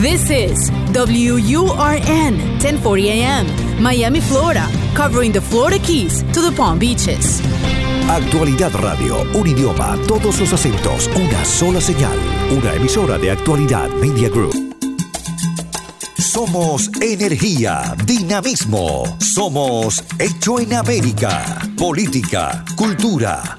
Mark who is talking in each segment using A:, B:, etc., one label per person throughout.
A: This is WURN 1040 AM, Miami, Florida, covering the Florida Keys to the Palm Beaches.
B: Actualidad Radio, un idioma, todos los acentos, una sola señal. Una emisora de Actualidad Media Group. Somos energía, dinamismo. Somos Hecho en América. Política, cultura,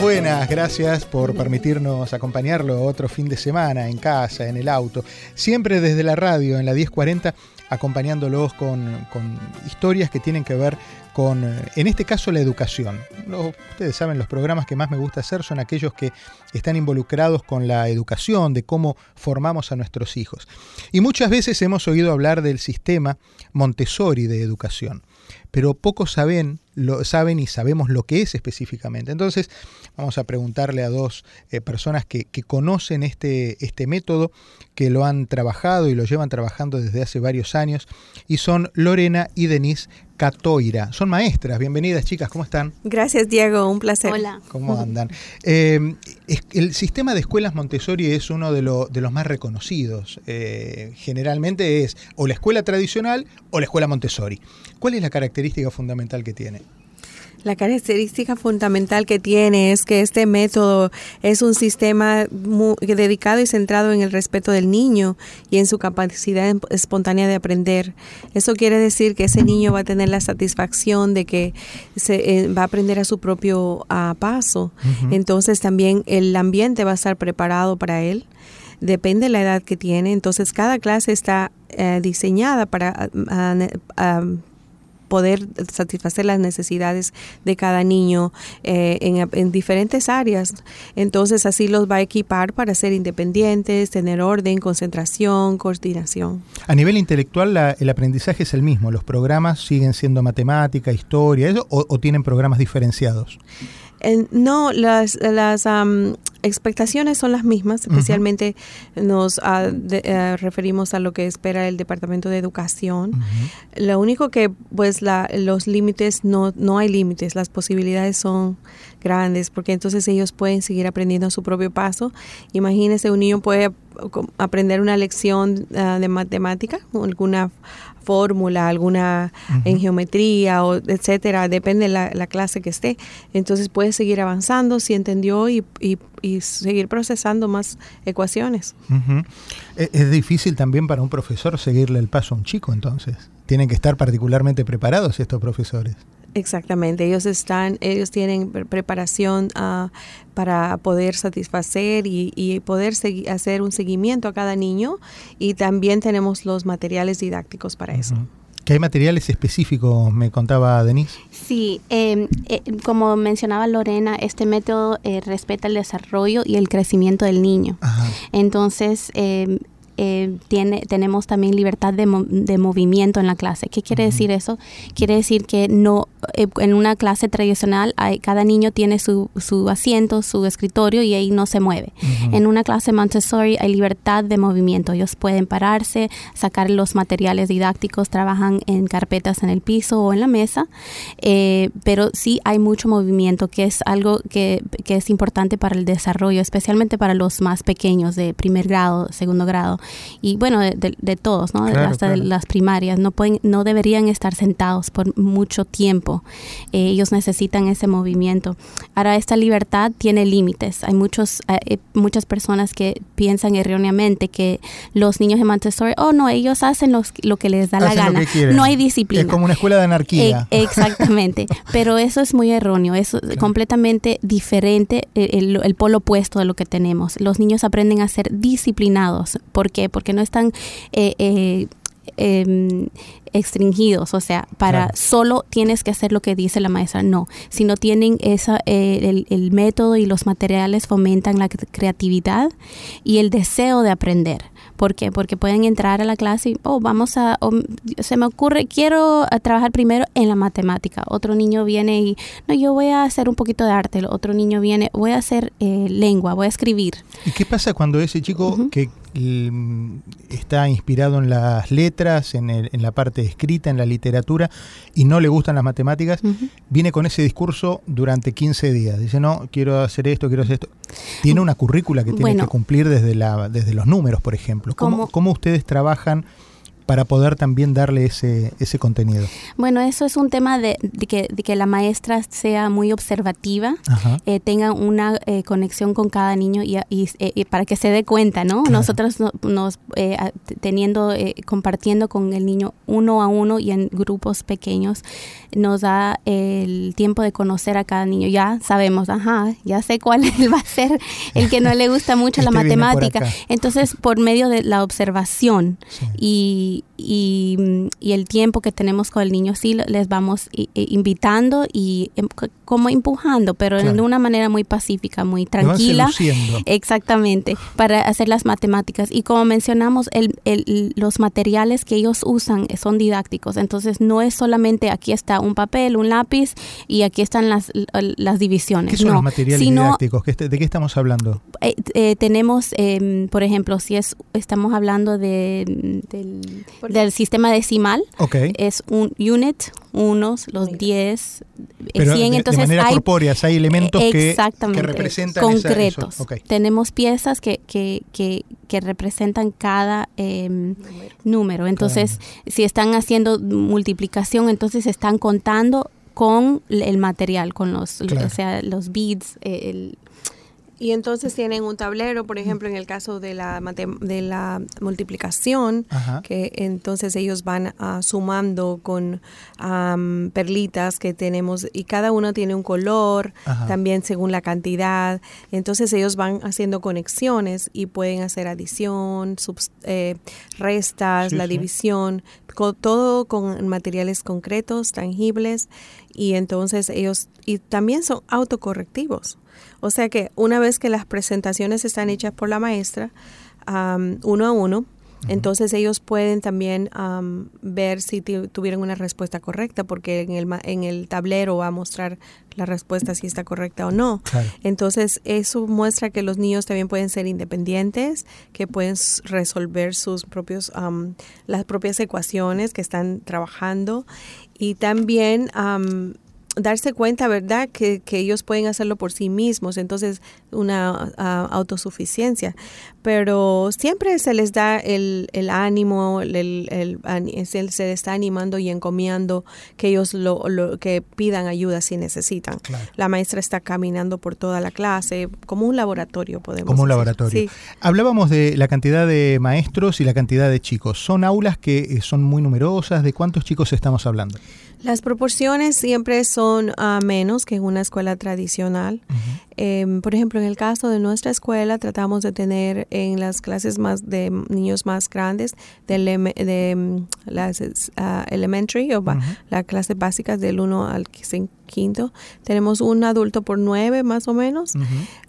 C: Buenas. Gracias por permitirnos acompañarlo otro fin de semana en casa, en el auto. Siempre desde la radio en la 1040 acompañándolos con, historias que tienen que ver con, eh, en este caso, la educación. ustedes saben, los programas que más me gusta hacer son aquellos que están involucrados con la educación, de cómo formamos a nuestros hijos. Y muchas veces hemos oído hablar del sistema Montessori de educación pero pocos saben, lo, saben y sabemos lo que es específicamente. Entonces, vamos a preguntarle a dos eh, personas que, conocen este, este método, que lo han trabajado y lo llevan trabajando desde hace varios años, y son Lorena y Denise Catoira. Son maestras. Bienvenidas, chicas. ¿Cómo están?
D: Gracias, Diego. Un placer.
E: Hola.
C: ¿Cómo andan? Eh, el sistema de escuelas Montessori es uno de, de los más reconocidos. Eh, generalmente es o la escuela tradicional o la escuela Montessori. ¿Cuál es la característica fundamental que tiene?
D: La característica fundamental que tiene es que este método es un sistema dedicado y centrado en el respeto del niño y en su capacidad espontánea de aprender. Eso quiere decir que ese niño va a tener la satisfacción de que se, eh, va a aprender a su propio paso. Entonces también el ambiente va a estar preparado para él depende de la edad que tiene. Entonces, cada clase está eh, diseñada para poder satisfacer las necesidades de cada niño eh, en, diferentes áreas. Entonces así los va a equipar para ser independientes, tener orden, concentración, coordinación.
C: A nivel intelectual el aprendizaje es el mismo, los programas siguen siendo matemática, historia, o tienen programas diferenciados
D: no, las, las expectaciones son las mismas, especialmente nos ah, eh, referimos a lo que espera el Departamento de Educación. Lo único que, pues, la, los límites, no, no hay límites, las posibilidades son grandes, porque entonces ellos pueden seguir aprendiendo a su propio paso. Imagínese, un niño puede aprender una lección ah, de matemática, alguna fórmula, alguna en geometría, o etcétera, depende de la, clase que esté. Entonces puede seguir avanzando si entendió y, seguir procesando más ecuaciones.
C: E, es difícil también para un profesor seguirle el paso a un chico, entonces. Tienen que estar particularmente preparados estos profesores.
D: Exactamente, ellos están, ellos tienen preparación uh, para poder satisfacer y, poder hacer un seguimiento a cada niño y también tenemos los materiales didácticos para eso.
C: ¿Qué hay materiales específicos, me contaba Denise?
E: Sí, em, eh, como mencionaba Lorena, este método eh, respeta el desarrollo y el crecimiento del niño. Entonces, eh, tiene, tenemos también libertad de, de, movimiento en la clase. ¿Qué quiere decir eso? Quiere decir que no eh, en una clase tradicional hay, cada niño tiene su, su, asiento, su escritorio y ahí no se mueve. En una clase Montessori hay libertad de movimiento. Ellos pueden pararse, sacar los materiales didácticos, trabajan en carpetas en el piso o en la mesa, eh, pero sí hay mucho movimiento, que es algo que, que es importante para el desarrollo, especialmente para los más pequeños de primer grado, segundo grado y bueno, de, todos, ¿no? Hasta de las primarias, no, pueden, no deberían estar sentados por mucho tiempo. Eh, ellos necesitan ese movimiento. Ahora, esta libertad tiene límites. Hay muchos, eh, eh, muchas personas que piensan erróneamente que los niños de Montessori, oh no, ellos hacen lo que les da la gana. No hay disciplina.
C: Es como una escuela de anarquía.
E: exactamente. Pero eso es muy erróneo. Es completamente diferente, el, el polo opuesto de lo que tenemos. Los niños aprenden a ser disciplinados. ¿Por qué? Porque no están... Eh, eh, em, extringidos, o sea, para solo tienes que hacer lo que dice la maestra, no, sino tienen esa, eh, el, el, método y los materiales fomentan la creatividad y el deseo de aprender. ¿Por qué? Porque pueden entrar a la clase y, oh, vamos a, se me ocurre, quiero eh, trabajar primero en la matemática. Otro niño viene y, no, yo voy a hacer un poquito de arte. otro niño viene, voy a hacer eh, lengua, voy a escribir.
C: ¿Y qué pasa cuando ese chico que está inspirado en las letras, en, en, la parte escrita, en la literatura, y no le gustan las matemáticas, viene con ese discurso durante 15 días? Dice, no, quiero hacer esto, quiero hacer esto. Tiene una currícula que tiene que cumplir desde, la, desde los números, por ejemplo. ¿Cómo, ustedes trabajan para poder también darle ese, ese contenido?
E: Bueno, eso es un tema de, que, de que, la maestra sea muy observativa, eh, tenga una eh, conexión con cada niño y, y, para que se dé cuenta, ¿no? Nosotros nos eh, teniendo, compartiendo con el niño uno a uno y en grupos pequeños, nos da el tiempo de conocer a cada niño. Ya sabemos, ajá, ya sé cuál va a ser el que no le gusta mucho la matemática. Entonces, por medio de la observación y, y, el tiempo que tenemos con el niño, sí les vamos invitando y em, como empujando, pero de una manera muy pacífica, muy tranquila. Exactamente, para hacer las matemáticas. Y como mencionamos, el, el, los materiales que ellos usan son didácticos. Entonces, no es solamente aquí está un papel, un lápiz y aquí están las, las divisiones.
C: ¿Qué son los materiales didácticos? ¿De qué estamos hablando?
E: Eh, eh, tenemos, em, por ejemplo, si es estamos hablando de, del, del sistema decimal, es un unit, unos, los 10, 100, entonces
C: de manera hay, hay elementos que, que, representan
E: concretos. Tenemos piezas que, que, que, que representan cada em, número. Entonces, si están haciendo multiplicación, entonces están contando con el material, con los, o sea, los beads, el,
D: y entonces tienen un tablero, por ejemplo, en el caso de la, de la multiplicación, que entonces ellos van uh, sumando con perlitas que tenemos y cada uno tiene un color, también según la cantidad. Entonces ellos van haciendo conexiones y pueden hacer adición, eh, restas, la división, todo con materiales concretos, tangibles y entonces ellos y también son autocorrectivos. O sea que una vez que las presentaciones están hechas por la maestra, uno a uno, entonces ellos pueden también ver si tuvieron una respuesta correcta, porque en el, en el tablero va a mostrar la respuesta si está correcta o no. Entonces eso muestra que los niños también pueden ser independientes, que pueden resolver sus propios las propias ecuaciones que están trabajando. Y también darse cuenta, ¿verdad?, que, que, ellos pueden hacerlo por sí mismos, entonces una autosuficiencia. Pero siempre se les da el, el ánimo, el, el, se, les está animando y encomiando que ellos lo, lo que pidan ayuda si necesitan. La maestra está caminando por toda la clase, como un laboratorio, podemos
C: Como un laboratorio. Hablábamos de la cantidad de maestros y la cantidad de chicos. ¿Son aulas que eh, son muy numerosas? ¿De cuántos chicos estamos hablando?
D: Las proporciones siempre son ah, menos que en una escuela tradicional. Em, por ejemplo, en el caso de nuestra escuela, tratamos de tener en las clases más de niños más grandes, de, de mm, las ah, elementary o las clases básicas del 1 al 5 quinto. Tenemos un adulto por nueve más o menos.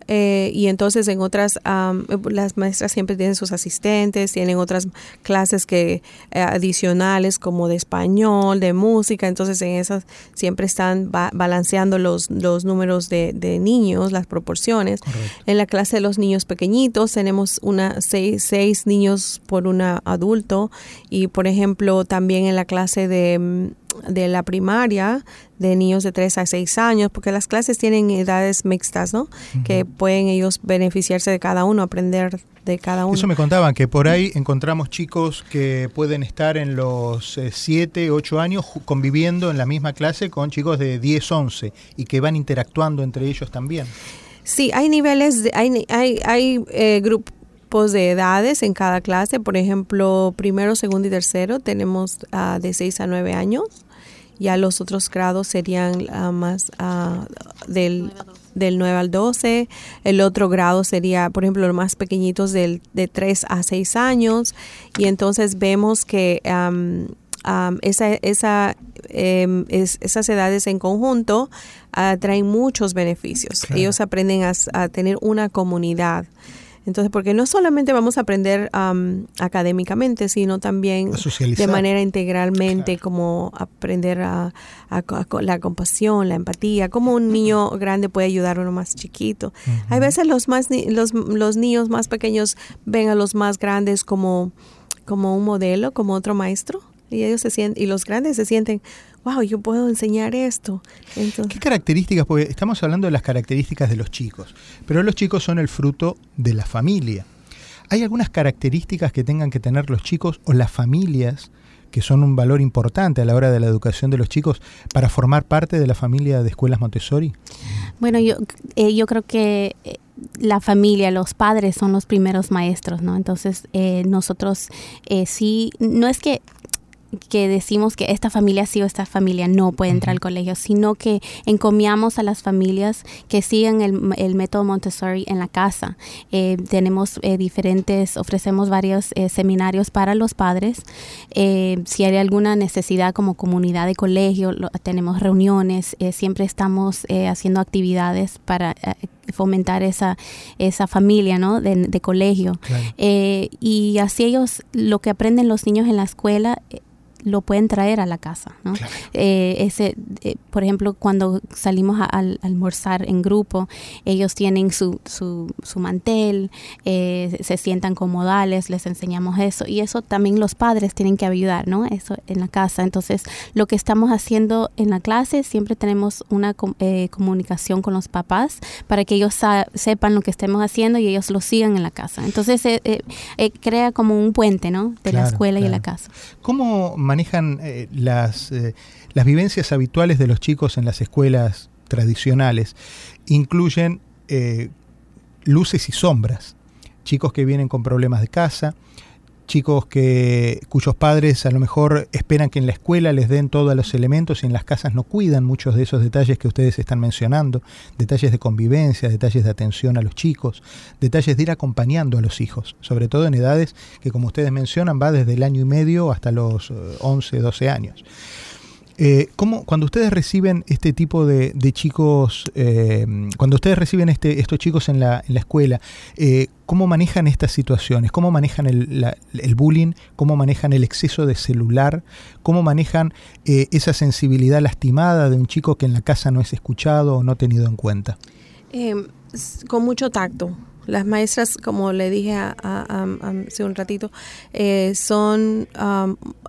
D: Eh, y entonces en otras, las maestras siempre tienen sus asistentes, tienen otras clases que eh, adicionales como de español, de música. Entonces en esas siempre están balanceando los, los números de, de niños, las proporciones. En la clase de los niños pequeñitos tenemos una seis, seis niños por un adulto. Y por ejemplo también en la clase de mm, de la primaria de niños de 3 a 6 años, porque las clases tienen edades mixtas, ¿no? Que pueden ellos beneficiarse de cada uno, aprender de cada uno.
C: Eso me contaban, que por ahí encontramos chicos que pueden estar en los 7, eh, 8 años conviviendo en la misma clase con chicos de 10, 11 y que van interactuando entre ellos también.
D: Sí, hay niveles, de, hay, hay, hay eh, grupos de edades en cada clase. Por ejemplo, primero, segundo y tercero tenemos uh, de 6 a 9 años. Ya los otros grados serían uh, más uh, del del 9 al 12, el otro grado sería, por ejemplo, los más pequeñitos del, de 3 a 6 años, y entonces vemos que esa, esa, em, esas edades en conjunto traen muchos beneficios. Ellos aprenden a, tener una comunidad. Entonces, porque no solamente vamos a aprender académicamente, sino también de manera integralmente, como aprender a, la compasión, la empatía, cómo un niño grande puede ayudar a uno más chiquito. Hay veces los, más, los, los niños más pequeños ven a los más grandes como, como un modelo, como otro maestro, y ellos se sienten, y los grandes se sienten, wow, yo puedo enseñar esto.
C: ¿Qué características? Porque estamos hablando de las características de los chicos, pero los chicos son el fruto de la familia. ¿Hay algunas características que tengan que tener los chicos o las familias que son un valor importante a la hora de la educación de los chicos para formar parte de la familia de escuelas Montessori?
E: Bueno, yo, eh, yo creo que eh, la familia, los padres son los primeros maestros, ¿no? Entonces, eh, nosotros sí, no es que que decimos que esta familia sí o esta familia no puede entrar al colegio, sino que encomiamos a las familias que sigan el, método Montessori en la casa. Eh, tenemos eh, diferentes, ofrecemos varios eh, seminarios para los padres. si hay alguna necesidad como comunidad de colegio, tenemos reuniones, siempre estamos haciendo actividades para fomentar esa, esa familia ¿no? de, colegio. y así ellos, lo que aprenden los niños en la escuela, lo pueden traer a la casa. ¿no? Eh, ese, eh, por ejemplo, cuando salimos a, almorzar en grupo, ellos tienen su, su, su mantel, eh, se sientan comodales, les enseñamos eso y eso también los padres tienen que ayudar, ¿no? Eso en la casa. Entonces, lo que estamos haciendo en la clase, siempre tenemos una comunicación con los papás para que ellos sepan lo que estemos haciendo y ellos lo sigan en la casa. Entonces, crea como un puente, ¿no? De la escuela y la casa.
C: ¿Cómo manejan eh, las, eh, las vivencias habituales de los chicos en las escuelas tradicionales. Incluyen eh, luces y sombras. Chicos que vienen con problemas de casa, chicos que cuyos padres a lo mejor esperan que en la escuela les den todos los elementos y en las casas no cuidan muchos de esos detalles que ustedes están mencionando, detalles de convivencia, detalles de atención a los chicos, detalles de ir acompañando a los hijos, sobre todo en edades que como ustedes mencionan va desde el año y medio hasta los 11, eh, 12 años. Eh, cuando ustedes reciben este tipo de, chicos, eh, cuando ustedes reciben este, estos chicos en la, en la escuela, eh, ¿cómo manejan estas situaciones? ¿Cómo manejan el, el, bullying? ¿Cómo manejan el exceso de celular? ¿Cómo manejan eh, esa sensibilidad lastimada de un chico que en la casa no es escuchado o no tenido en cuenta?
D: Em, con mucho tacto las maestras, como le dije hace un ratito, eh, son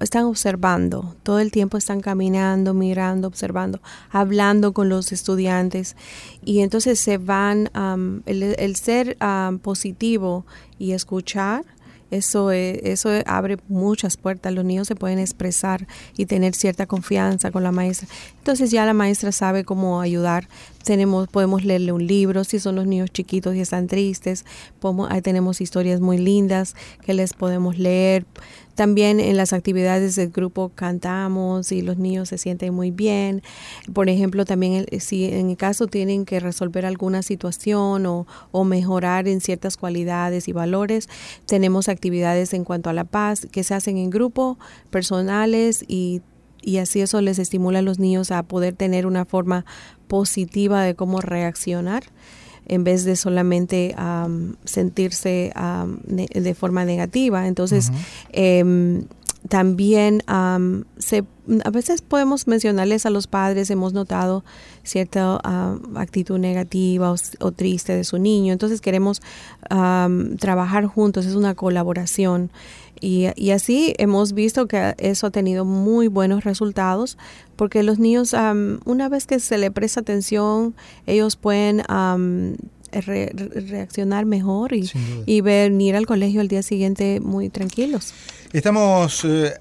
D: están observando, todo el tiempo están caminando, mirando, observando, hablando con los estudiantes. Y entonces se van, el, el, ser positivo y escuchar eso, eso abre muchas puertas. Los niños se pueden expresar y tener cierta confianza con la maestra. Entonces ya la maestra sabe cómo ayudar. Tenemos, podemos leerle un libro si son los niños chiquitos y están tristes. Podemos, ahí tenemos historias muy lindas que les podemos leer. También en las actividades del grupo cantamos y los niños se sienten muy bien. Por ejemplo, también si en el caso tienen que resolver alguna situación o, o mejorar en ciertas cualidades y valores, tenemos actividades en cuanto a la paz que se hacen en grupo, personales y y así eso les estimula a los niños a poder tener una forma positiva de cómo reaccionar en vez de solamente sentirse de forma negativa. Entonces, em, también se, a veces podemos mencionarles a los padres, hemos notado cierta actitud negativa o, triste de su niño, entonces queremos trabajar juntos, es una colaboración. Y, y, así hemos visto que eso ha tenido muy buenos resultados porque los niños, una vez que se le presta atención, ellos pueden reaccionar mejor y, y, venir al colegio al día siguiente muy tranquilos.
C: Estamos eh,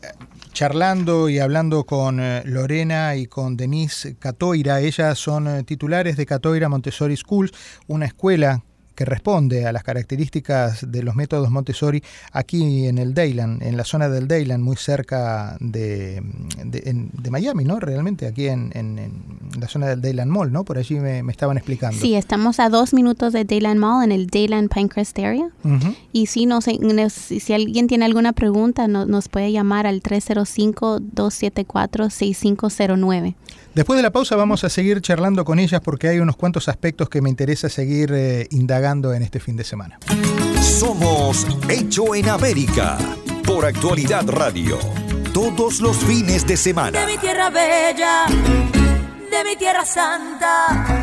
C: charlando y hablando con eh, Lorena y con Denise Catoira. Ellas son eh, titulares de Catoira Montessori Schools, una escuela que responde a las características de los métodos Montessori aquí en el Dayland, en la zona del Dayland, muy cerca de, de, Miami, ¿no? Realmente, aquí en, la zona del Dayland Mall, ¿no? Por allí me, estaban explicando.
E: Sí, estamos a dos minutos de Dayland Mall, en el Dayland Pinecrest Area. Y si, no, si alguien tiene alguna pregunta, nos puede llamar al 305-274-6509.
C: Después de la pausa vamos a seguir charlando con ellas porque hay unos cuantos aspectos que me interesa seguir eh, indagando en este fin de semana.
B: Somos Hecho en América por Actualidad Radio. Todos los fines de semana.
F: De mi tierra bella, de mi tierra santa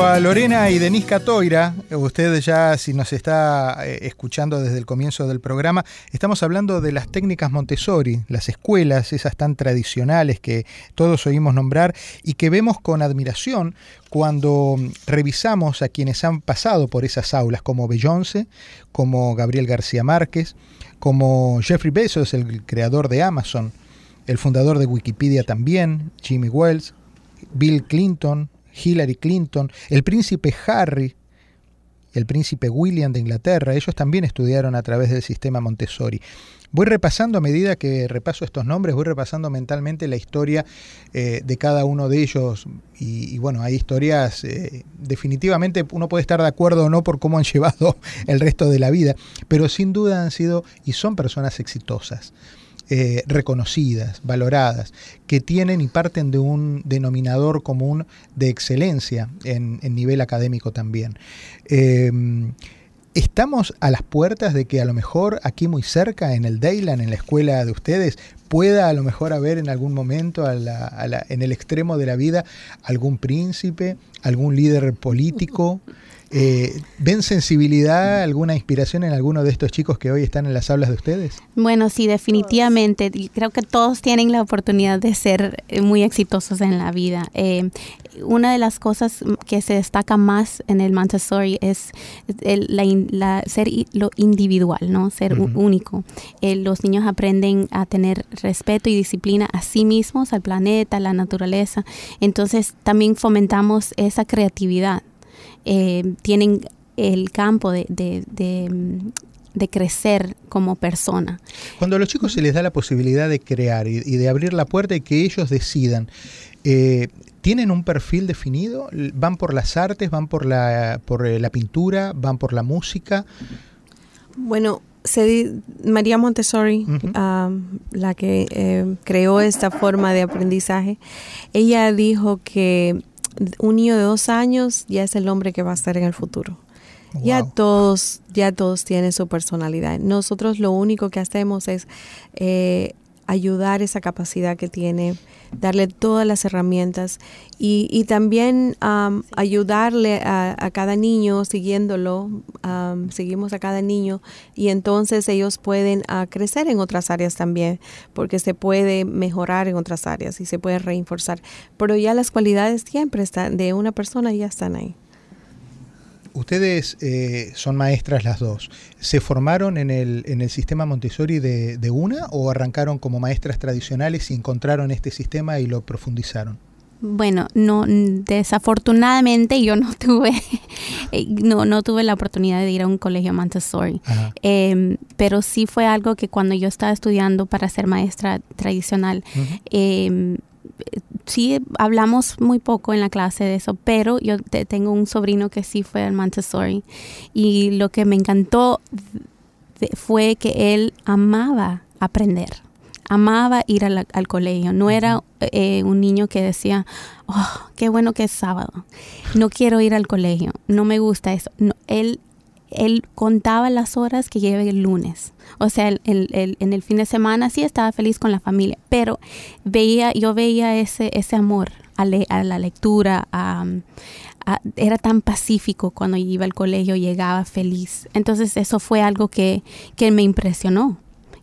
C: A Lorena y Denise Catoira, usted ya si nos está eh, escuchando desde el comienzo del programa, estamos hablando de las técnicas Montessori, las escuelas, esas tan tradicionales que todos oímos nombrar y que vemos con admiración cuando revisamos a quienes han pasado por esas aulas, como Beyoncé, como Gabriel García Márquez, como Jeffrey Bezos, el creador de Amazon, el fundador de Wikipedia también, Jimmy Wells, Bill Clinton, Hillary Clinton, el príncipe Harry, el príncipe William de Inglaterra, ellos también estudiaron a través del sistema Montessori. Voy repasando a medida que repaso estos nombres, voy repasando mentalmente la historia eh, de cada uno de ellos y, bueno, hay historias, eh, definitivamente uno puede estar de acuerdo o no por cómo han llevado el resto de la vida, pero sin duda han sido y son personas exitosas. Eh, reconocidas, valoradas, que tienen y parten de un denominador común de excelencia en, nivel académico también. Em, estamos a las puertas de que a lo mejor aquí muy cerca, en el Dayland, en la escuela de ustedes, pueda a lo mejor haber en algún momento en el extremo de la vida algún príncipe, algún líder político. Eh, ¿Ven sensibilidad, alguna inspiración en alguno de estos chicos que hoy están en las aulas de ustedes?
E: Bueno, sí, definitivamente. Creo que todos tienen la oportunidad de ser eh, muy exitosos en la vida. Eh, una de las cosas que se destaca más en el Montessori es la, ser lo individual, ¿no? Ser único. los niños aprenden a tener respeto y disciplina a sí mismos, al planeta, a la naturaleza. Entonces también fomentamos esa creatividad eh, tienen el campo de, de, crecer como persona.
C: Cuando a los chicos se les da la posibilidad de crear y, de abrir la puerta y que ellos decidan, eh, ¿tienen un perfil definido? ¿Van por las artes? ¿Van por la, por eh, la pintura? ¿Van por la música?
D: Bueno, María Montessori, la que creó esta forma de aprendizaje, ella dijo que un niño de dos años ya es el hombre que va a estar en el futuro. Ya todos, ya todos tienen su personalidad. Nosotros lo único que hacemos es eh, ayudar esa capacidad que tiene, darle todas las herramientas y, también ayudarle a, cada niño siguiéndolo, seguimos a cada niño y entonces ellos pueden ah, crecer en otras áreas también, porque se puede mejorar en otras áreas y se puede reforzar. Pero ya las cualidades siempre están de una persona ya están ahí.
C: Ustedes eh, son maestras las dos. ¿Se formaron en el, en el sistema Montessori de, de, una o arrancaron como maestras tradicionales y encontraron este sistema y lo profundizaron?
E: Bueno, no, desafortunadamente yo no tuve, no, no tuve la oportunidad de ir a un colegio Montessori, em, pero sí fue algo que cuando yo estaba estudiando para ser maestra tradicional, sí hablamos muy poco en la clase de eso, pero yo tengo un sobrino que sí fue al Montessori y lo que me encantó fue que él amaba aprender, amaba ir al, colegio, no era eh, un niño que decía, oh, qué bueno que es sábado, no quiero ir al colegio, no me gusta eso, no, él él contaba las horas que lleve el lunes. O sea, en el fin de semana sí estaba feliz con la familia, pero veía, yo veía ese, ese amor a, la lectura, era tan pacífico cuando iba al colegio, llegaba feliz. Entonces eso fue algo que, que me impresionó.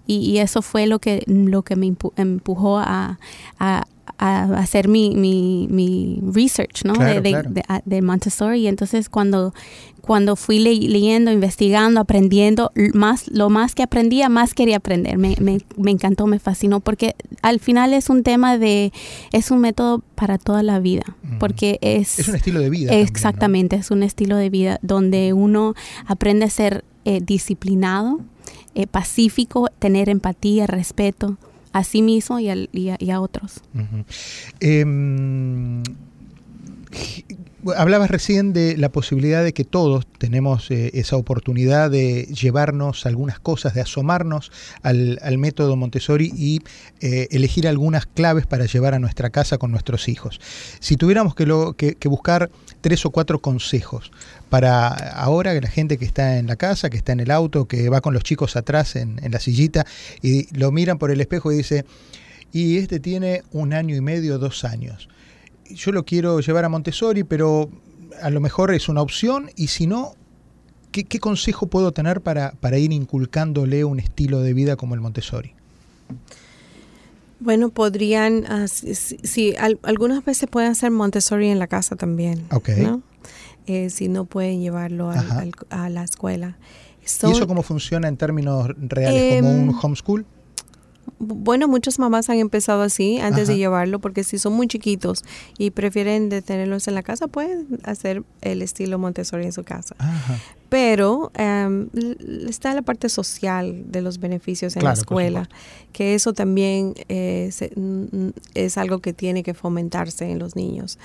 E: Y, eso fue lo que, lo que me empujó a, a a hacer mi, mi, mi research ¿no? de, Montessori. Y entonces cuando, cuando fui leyendo, investigando, aprendiendo, más, lo más que aprendía, más quería aprender. Me, me, me, encantó, me fascinó, porque al final es un tema de, es un método para toda la vida, porque es...
C: Es un estilo de vida.
E: Exactamente, es un estilo de vida donde uno aprende a ser eh, disciplinado, eh, pacífico, tener empatía, respeto a sí mismo y, a, otros.
C: Em, hablabas recién de la posibilidad de que todos tenemos eh, esa oportunidad de llevarnos algunas cosas, de asomarnos al, método Montessori y eh, elegir algunas claves para llevar a nuestra casa con nuestros hijos. Si tuviéramos que, que, buscar tres o cuatro consejos para ahora que la gente que está en la casa, que está en el auto, que va con los chicos atrás en, en la sillita y lo miran por el espejo y dice, y este tiene un año y medio, dos años yo lo quiero llevar a Montessori, pero a lo mejor es una opción y si no, ¿qué, consejo puedo tener para, para, ir inculcándole un estilo de vida como el Montessori?
D: Bueno, podrían, uh, si, algunas veces pueden hacer Montessori en la casa también.
C: Ok.
D: Eh, si no pueden llevarlo a la escuela.
C: ¿Y eso cómo funciona en términos reales? ¿Como un em, homeschool?
D: Bueno, muchas mamás han empezado así antes de llevarlo porque si son muy chiquitos y prefieren detenerlos en la casa, pueden hacer el estilo Montessori en su casa. Pero em, está la parte social de los beneficios en la escuela, que eso también eh, es algo que tiene que fomentarse en los niños.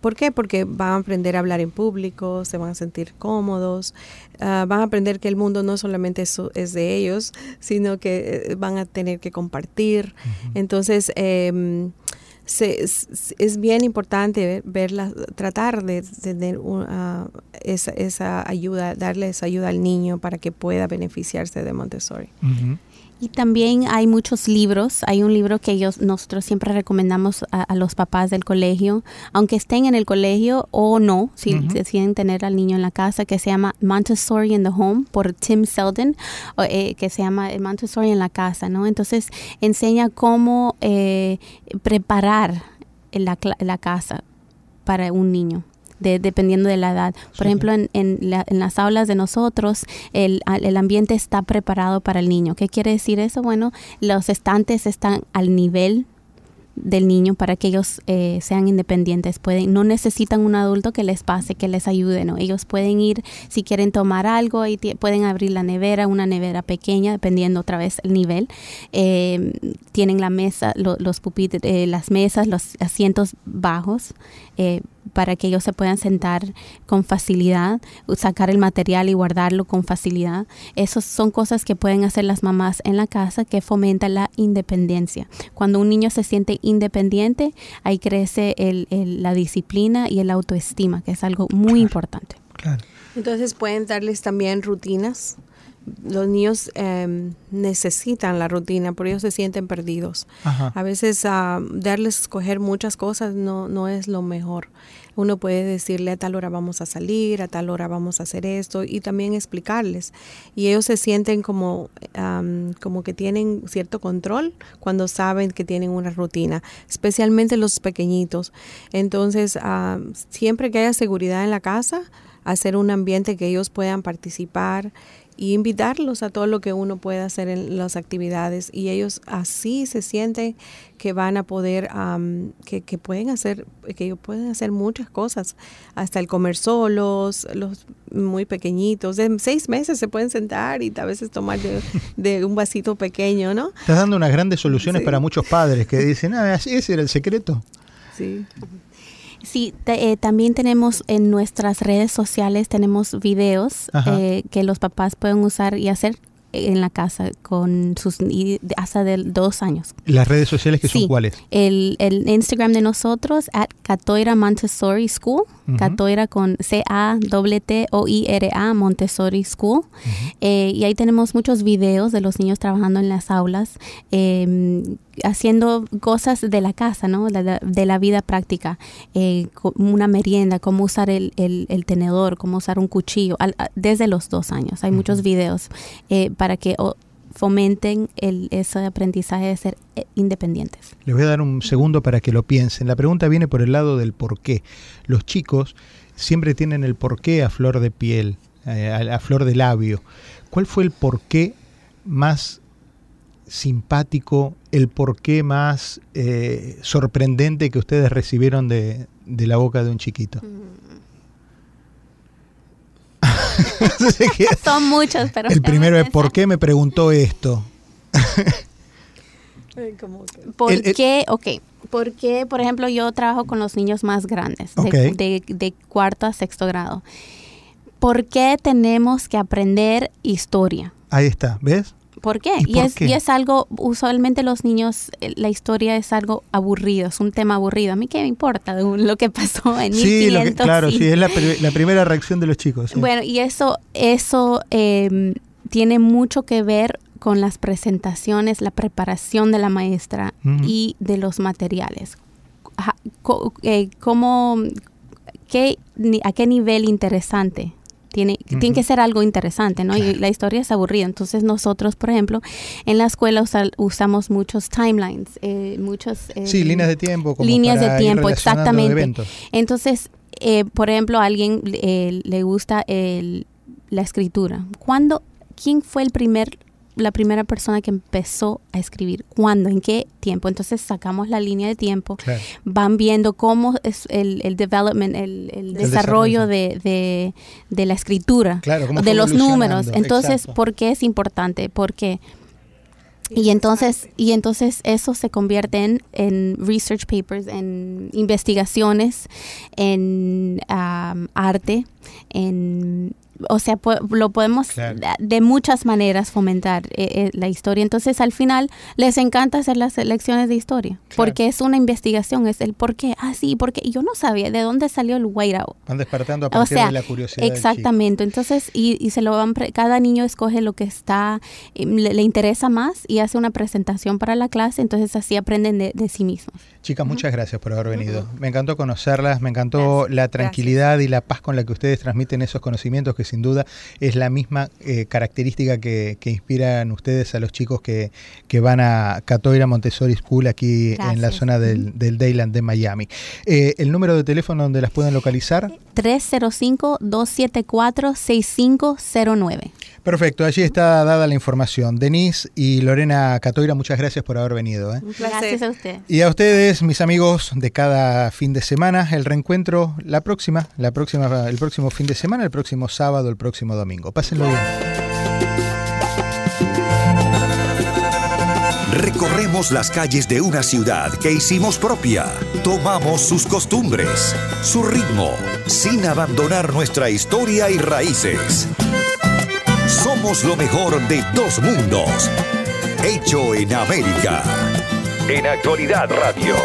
D: ¿Por qué? Porque van a aprender a hablar en público, se van a sentir cómodos, ah, van a aprender que el mundo no solamente es, es de ellos, sino que eh, van a tener que compartir. Entonces, em, es, bien importante verla, tratar de tener esa, esa, ayuda, darle esa ayuda al niño para que pueda beneficiarse de Montessori.
E: Y también hay muchos libros. Hay un libro que ellos, nosotros siempre recomendamos a, los papás del colegio, aunque estén en el colegio o no, si deciden tener al niño en la casa, que se llama Montessori in the Home por Tim Selden, eh, que se llama Montessori en la casa, ¿no? Entonces enseña cómo eh, preparar la, la casa para un niño dependiendo de la edad. Por ejemplo, en, en, las aulas de nosotros, el, el ambiente está preparado para el niño. ¿Qué quiere decir eso? Bueno, los estantes están al nivel del niño para que ellos eh, sean independientes. Pueden, no necesitan un adulto que les pase, que les ayude, ¿no? Ellos pueden ir, si quieren tomar algo, y pueden abrir la nevera, una nevera pequeña, dependiendo otra vez el nivel. Eh, tienen la mesa, los pupitres, eh, las mesas, los asientos bajos para que ellos se puedan sentar con facilidad, sacar el material y guardarlo con facilidad. Esas son cosas que pueden hacer las mamás en la casa que fomentan la independencia. Cuando un niño se siente independiente, ahí crece la disciplina y el autoestima, que es algo muy importante.
D: Entonces pueden darles también rutinas los niños em, necesitan la rutina, por ello se sienten perdidos. A veces uh, darles escoger muchas cosas no, no es lo mejor. Uno puede decirle a tal hora vamos a salir, a tal hora vamos a hacer esto y también explicarles. Y ellos se sienten como, como que tienen cierto control cuando saben que tienen una rutina, especialmente los pequeñitos. Entonces, siempre que haya seguridad en la casa, hacer un ambiente que ellos puedan participar y invitarlos a todo lo que uno pueda hacer en las actividades. Y ellos así se sienten que van a poder que, que, pueden hacer que ellos pueden hacer muchas cosas. Hasta el comer solos los muy pequeñitos. De seis meses se pueden sentar y a veces tomar de, un vasito pequeño no
C: estás dando unas grandes soluciones para muchos padres que dicen ah ese era el secreto
D: sí
E: Sí, eh, también tenemos en nuestras redes sociales, tenemos videos eh, que los papás pueden usar y hacer en la casa con sus hasta de dos años.
C: ¿Las redes sociales que son cuáles?
E: El, el, Instagram de nosotros, at Catoira Montessori School, Catoira con C-A-T-T-O-I-R-A Montessori School. Eh, y ahí tenemos muchos videos de los niños trabajando en las aulas, em, haciendo cosas de la casa, ¿no? De la, vida práctica, eh, una merienda, cómo usar el, el, tenedor, cómo usar un cuchillo, desde los dos años. Hay muchos videos eh, para que fomenten el, ese aprendizaje de ser eh, independientes.
C: Les voy a dar un segundo para que lo piensen. La pregunta viene por el lado del por qué. Los chicos siempre tienen el porqué a flor de piel, eh, a, flor de labio. ¿Cuál fue el porqué más simpático, el porqué más eh, sorprendente que ustedes recibieron de, la boca de un chiquito?
E: Son muchos, pero...
C: El primero es, ¿por qué me preguntó esto?
E: ¿Por qué? Ok. Porque, por ejemplo, yo trabajo con los niños más grandes, de, cuarto a sexto grado. ¿Por qué tenemos que aprender historia?
C: Ahí está, ¿ves?
E: ¿Por qué? Y, es, y es algo, usualmente los niños, eh, la historia es algo aburrido, es un tema aburrido. A mí qué me importa lo que pasó en
C: sí, claro, sí, es la, primera reacción de los chicos.
E: Bueno, y eso, eso em, tiene mucho que ver con las presentaciones, la preparación de la maestra y de los materiales. Eh, ¿Cómo, qué, ¿A qué nivel interesante tiene, tiene que ser algo interesante, ¿no? Y la historia es aburrida. Entonces nosotros, por ejemplo, en la escuela usamos muchos timelines, eh, muchos...
C: Eh, sí, líneas de tiempo.
E: líneas de tiempo, exactamente. Entonces, eh, por ejemplo, a alguien le gusta el, la escritura. ¿Cuándo, quién fue el primer la primera persona que empezó a escribir? ¿Cuándo? ¿En qué tiempo? Entonces sacamos la línea de tiempo, van viendo cómo es el, el development, el, desarrollo, De, la escritura, de los números. Entonces, ¿por qué es importante? Porque... Y entonces, y entonces eso se convierte en, en research papers, en investigaciones, en arte, en o sea, lo podemos de muchas maneras fomentar eh, eh, la historia. Entonces, al final, les encanta hacer las lecciones de historia, porque es una investigación, es el por qué. Ah, sí, porque yo no sabía de dónde salió el whiteout.
C: Van despertando a partir de la curiosidad.
E: Exactamente. Entonces, y, y, se lo van, cada niño escoge lo que está, em, le, interesa más y hace una presentación para la clase, entonces así aprenden de, sí mismos.
C: Chicas, muchas gracias por haber venido. Me encantó conocerlas, me encantó la tranquilidad y la paz con la que ustedes transmiten esos conocimientos que sin duda es la misma eh, característica que, inspiran ustedes a los chicos que, van a Catoira Montessori School aquí en la zona del, del Dayland de Miami. Eh, ¿El número de teléfono donde las pueden localizar?
E: 305-274-6509.
C: Perfecto, allí está dada la información. Denise y Lorena Catoira, muchas gracias por haber venido.
E: ¿eh? Gracias a ustedes.
C: Y a ustedes, mis amigos de cada fin de semana, el reencuentro la próxima, la próxima, el próximo fin de semana, el próximo sábado, el próximo domingo. Pásenlo bien.
B: Recorremos las calles de una ciudad que hicimos propia. Tomamos sus costumbres, su ritmo, sin abandonar nuestra historia y raíces. Somos lo mejor de dos mundos. Hecho en América. En Actualidad Radio.